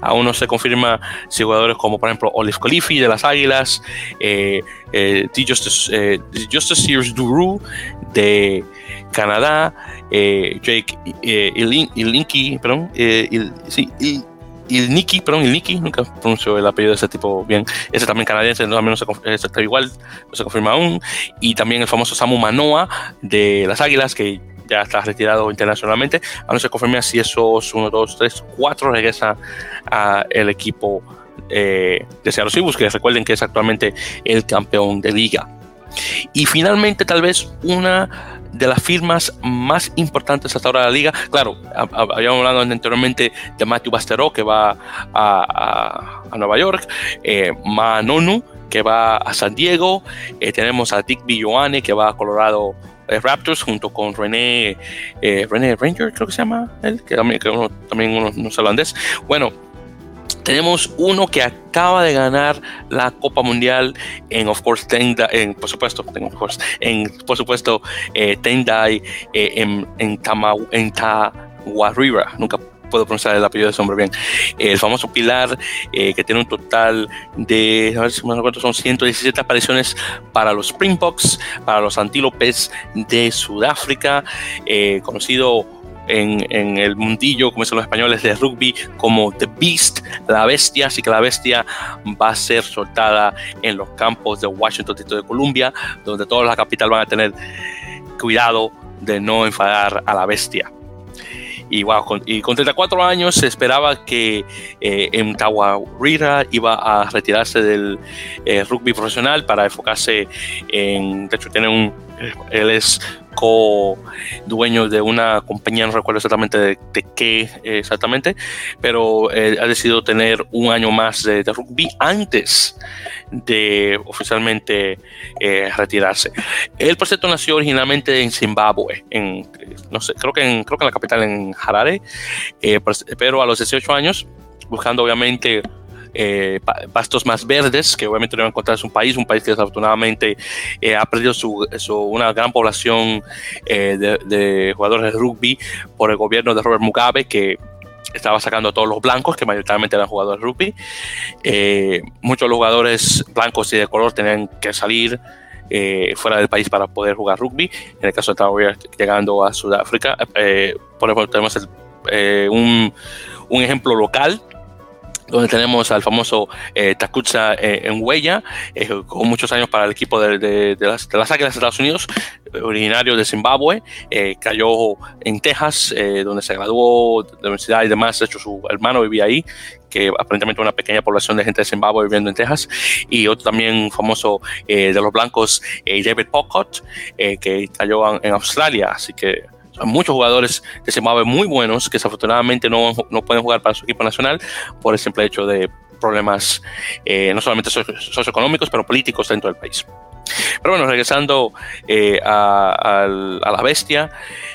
Aún no se confirma si jugadores como por ejemplo Olive Khalifi de las Águilas, eh, eh, Justice, eh, Justice Sears Duru de Canadá, eh, Jake eh, Ilinki, perdón, il, sí, il, Ilniki, perdón, nunca pronuncio el apellido de ese tipo bien. Ese también canadiense, no, no se, está igual, no se confirma aún. Y también el famoso Samu Manoa de las Águilas, que ya está retirado internacionalmente. Aún no se confirma si esos 1, 2, 3, 4 regresa al equipo eh, de Seattle Seahawks, que recuerden que es actualmente el campeón de liga. Y finalmente, tal vez una de las firmas más importantes hasta ahora de la liga. Claro, habíamos hablado anteriormente de Matthew Bastero, que va a, Nueva York, eh, Manonu, que va a San Diego, eh, tenemos a Dick Villoane, que va a Colorado eh, Raptors junto con René, René Ranger, creo que se llama él, que también, que uno, también uno, no es holandés. Bueno, tenemos uno que acaba de ganar la Copa Mundial en, of course, Tendai, en, por supuesto, course, en, por supuesto, eh, Tendai, eh, en, en, Tama, en Tawarira, nunca puedo pronunciar el apellido de ese hombre bien, el famoso Pilar, eh, que tiene un total de, a ver si me acuerdo, son 117 apariciones para los Springboks, para los Antílopes de Sudáfrica, eh, conocido en, en, el mundillo, como dicen los españoles, de rugby, como The Beast, la bestia, así que la bestia va a ser soltada en los campos de Washington, de Columbia, donde toda la capital van a tener cuidado de no enfadar a la bestia. Y, wow, con, y con 34 años se esperaba que eh, en Tawarira iba a retirarse del eh, rugby profesional para enfocarse en, de hecho tiene un, él es co-dueño de una compañía, no recuerdo exactamente de, qué exactamente, pero eh, ha decidido tener un año más de, rugby antes de oficialmente eh, retirarse. El proyecto nació originalmente en Zimbabue, en, no sé, creo que en, creo que en la capital, en Harare, eh, pero a los 18 años, buscando obviamente eh, pastos más verdes, que obviamente no va un país, un país que desafortunadamente eh, ha perdido su, una gran población eh, de, jugadores de rugby por el gobierno de Robert Mugabe, que estaba sacando a todos los blancos, que mayoritariamente eran jugadores de rugby. muchos jugadores blancos y de color tenían que salir. fuera del país para poder jugar rugby. En el caso de Tower llegando a Sudáfrica, por ejemplo, tenemos un, un, ejemplo local donde tenemos al famoso eh, eh, en huella, eh, con muchos años para el equipo de, las, de las, Águilas de Estados Unidos, originario de Zimbabue, eh, cayó en Texas, donde se graduó de la universidad y demás, de hecho su hermano vivía ahí, que aparentemente una pequeña población de gente de Zimbabue viviendo en Texas, y otro también famoso de los blancos, David Pocott, que cayó en Australia, así que muchos jugadores de Zimbabue muy buenos que desafortunadamente no, no, pueden jugar para su equipo nacional por el simple hecho de problemas eh, no solamente socioeconómicos, pero políticos dentro del país. Pero bueno, regresando eh, a, la bestia,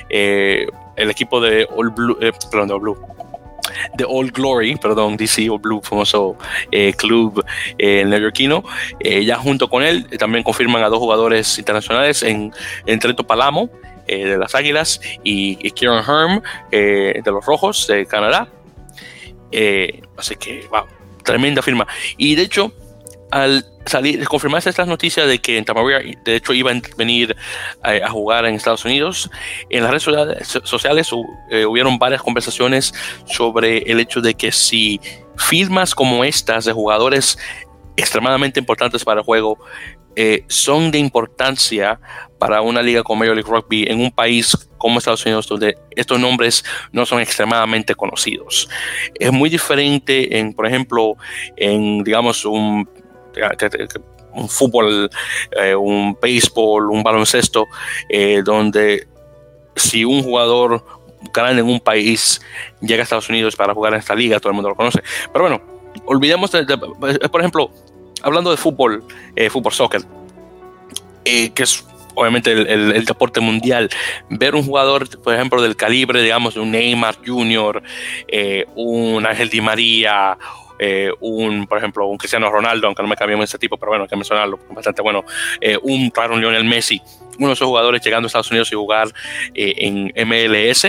eh, el equipo de All Blue, perdón, de Blue, de All Glory, perdón, DC All Blue, famoso club neoyorquino. Ya junto con él también confirman a dos jugadores internacionales en, en Trento Palamo eh, de las Águilas y, Kieran Herm eh, de los Rojos de Canadá. Eh, así que, wow, tremenda firma. Y de hecho, al salir, confirmarse estas noticias de que en Tamaria, de hecho, iba a venir a, jugar en Estados Unidos, en las redes sociales, hubieron varias conversaciones sobre el hecho de que si firmas como estas de jugadores extremadamente importantes para el juego eh, son de importancia para una liga como Major League Rugby en un país como Estados Unidos, donde estos nombres no son extremadamente conocidos. Es muy diferente en, por ejemplo, en, digamos, un, fútbol, eh, un béisbol, un baloncesto, eh, donde si un jugador grande en un país llega a Estados Unidos para jugar en esta liga, todo el mundo lo conoce. Pero bueno, olvidemos, de, por ejemplo, hablando de fútbol, eh, fútbol soccer, que es obviamente el, deporte mundial, ver un jugador, por ejemplo, del calibre, digamos, de un Neymar Jr., un Ángel Di María, eh, un, por ejemplo, un Cristiano Ronaldo, aunque no me cambió ese tipo, pero bueno, hay que mencionarlo, bastante bueno, eh, un, claro, Lionel Messi, uno de esos jugadores llegando a Estados Unidos y jugar eh, en MLS,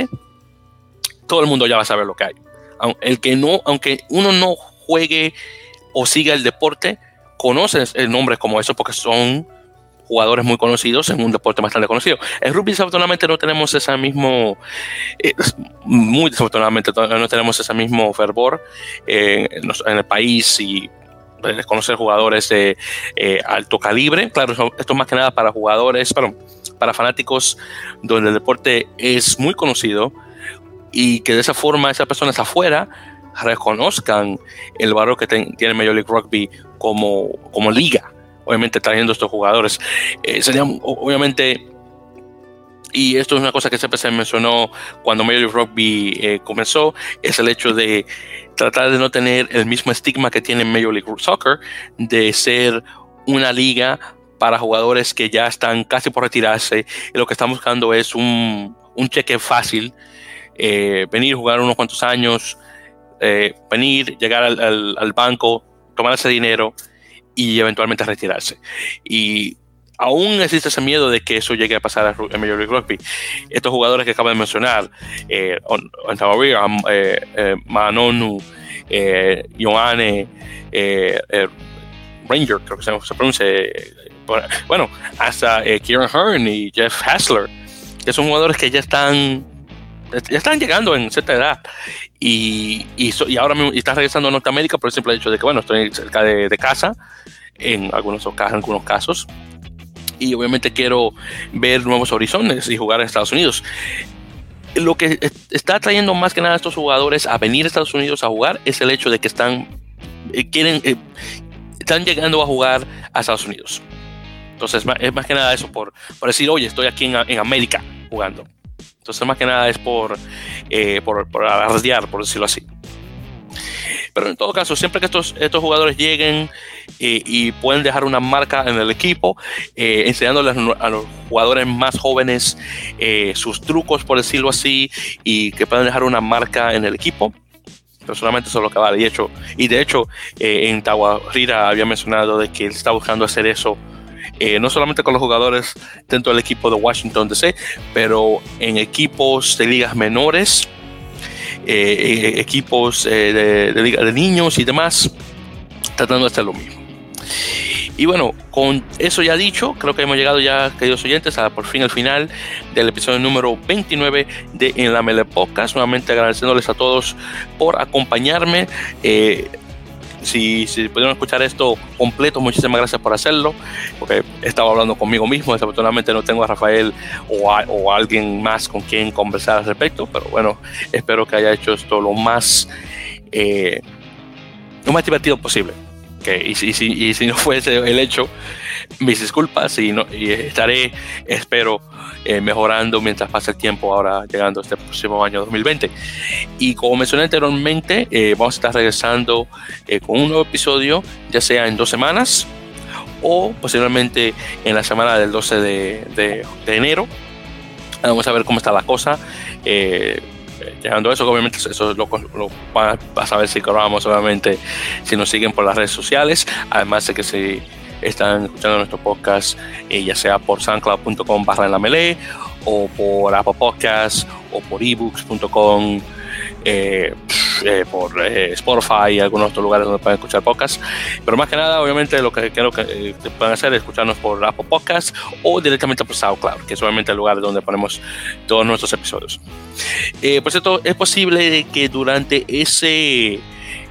todo el mundo ya va a saber lo que hay. El que no, aunque uno no juegue o siga el deporte, conoce el nombre como eso porque son jugadores muy conocidos en un deporte bastante conocido. En rugby desafortunadamente no tenemos ese mismo, eh, muy desafortunadamente no tenemos ese mismo fervor en, el país y pues, conocer jugadores de eh, alto calibre. Claro, esto es más que nada para jugadores, perdón, para fanáticos donde el deporte es muy conocido y que de esa forma esas personas afuera reconozcan el valor que tiene Major League Rugby como, como liga obviamente trayendo estos jugadores. Eh, sería, obviamente, y esto es una cosa que siempre se mencionó cuando Major League Rugby eh, comenzó, es el hecho de tratar de no tener el mismo estigma que tiene Major League Soccer, de ser una liga para jugadores que ya están casi por retirarse y lo que están buscando es un, un cheque fácil, eh, venir, jugar unos cuantos años, venir, llegar al, al, al banco, tomar ese dinero y eventualmente retirarse. Y aún existe ese miedo de que eso llegue a pasar a Major League Rugby. Estos jugadores que acabo de mencionar, eh, eh, eh, Manonu, eh, Ioane, eh, Ranger, creo que se, pronuncia, bueno, hasta Kieran Hearn y Jeff Hassler, que son jugadores que ya están ya están llegando en cierta edad y, y, ahora mismo están regresando a Norteamérica por el simple hecho de que, bueno, estoy cerca de, de casa en algunos, en algunos casos y obviamente quiero ver nuevos horizontes y jugar en Estados Unidos. Lo que está trayendo más que nada a estos jugadores a venir a Estados Unidos a jugar es el hecho de que están, eh, quieren, eh, están llegando a jugar a Estados Unidos. Entonces es más que nada eso por, por decir, oye, estoy aquí en, en América jugando. Entonces, más que nada es por, eh, por, por arrasdear, por decirlo así. Pero en todo caso, siempre que estos, estos jugadores lleguen eh, y pueden dejar una marca en el equipo, eh, enseñándoles a los jugadores más jóvenes eh, sus trucos, por decirlo así, y que puedan dejar una marca en el equipo, personalmente eso es lo que vale. Y, hecho, y de hecho, en Tawarira había mencionado de que él está buscando hacer eso eh, no solamente con los jugadores dentro del equipo de Washington DC, pero en equipos de ligas menores, eh, equipos eh, de, de, niños y demás, tratando de hacer lo mismo. Y bueno, con eso ya dicho, creo que hemos llegado ya, queridos oyentes, a por fin al final del episodio número 29 de En la Mele Podcast. Nuevamente agradeciéndoles a todos por acompañarme. Si, si pudieron escuchar esto completo, muchísimas gracias por hacerlo, porque he estado hablando conmigo mismo, desafortunadamente no tengo a Rafael o a, o alguien más con quien conversar al respecto, pero bueno, espero que haya hecho esto lo más, eh, lo más divertido posible. Okay, y, si, y si no fuese el hecho, mis disculpas y, no, estaré, espero, eh, mejorando mientras pasa el tiempo ahora llegando este próximo año 2020. Y como mencioné anteriormente, eh, vamos a estar regresando eh, con un nuevo episodio, ya sea en dos semanas o posiblemente en la semana del 12 de, de, de enero. Vamos a ver cómo está la cosa. Llegando a eso, obviamente eso lo, lo van a saber si grabamos, obviamente, si nos siguen por las redes sociales. Además de que si están escuchando nuestro podcast, eh, ya sea por soundcloud.com barra en la melee, o por Apple Podcasts, o por ebooks.com, eh, eh, por eh, Spotify y algunos otros lugares donde pueden escuchar podcasts. Pero más que nada, obviamente, lo que quiero que eh, puedan hacer es escucharnos por Apple Podcasts o directamente por SoundCloud, que es obviamente el lugar donde ponemos todos nuestros episodios. por cierto, es posible que durante ese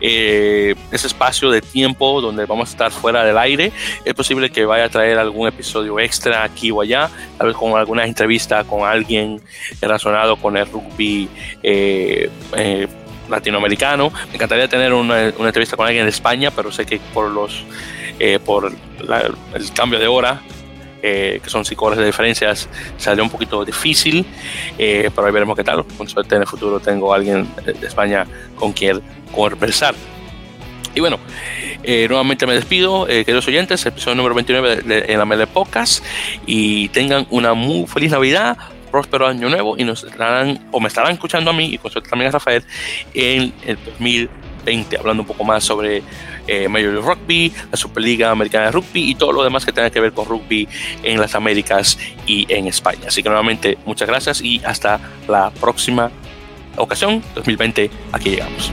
eh, ese espacio de tiempo donde vamos a estar fuera del aire. Es posible que vaya a traer algún episodio extra aquí o allá, tal vez con alguna entrevista con alguien relacionado con el rugby eh, eh, latinoamericano. Me encantaría tener una, entrevista con alguien de España, pero sé que por los por el cambio de hora que son cinco horas de diferencias, salió un poquito difícil, pero ahí veremos qué tal. Con suerte en el futuro tengo a alguien de España con quien conversar. Y bueno, eh, nuevamente me despido, eh, queridos oyentes, episodio número 29 de, la Mele Podcast y tengan una muy feliz Navidad, próspero año nuevo y nos estarán, o me estarán escuchando a mí y con suerte también a Rafael en el 2020, hablando un poco más sobre eh, Major League Rugby, la Superliga Americana de Rugby y todo lo demás que tenga que ver con rugby en las Américas y en España. Así que nuevamente muchas gracias y hasta la próxima ocasión, 2020, aquí llegamos.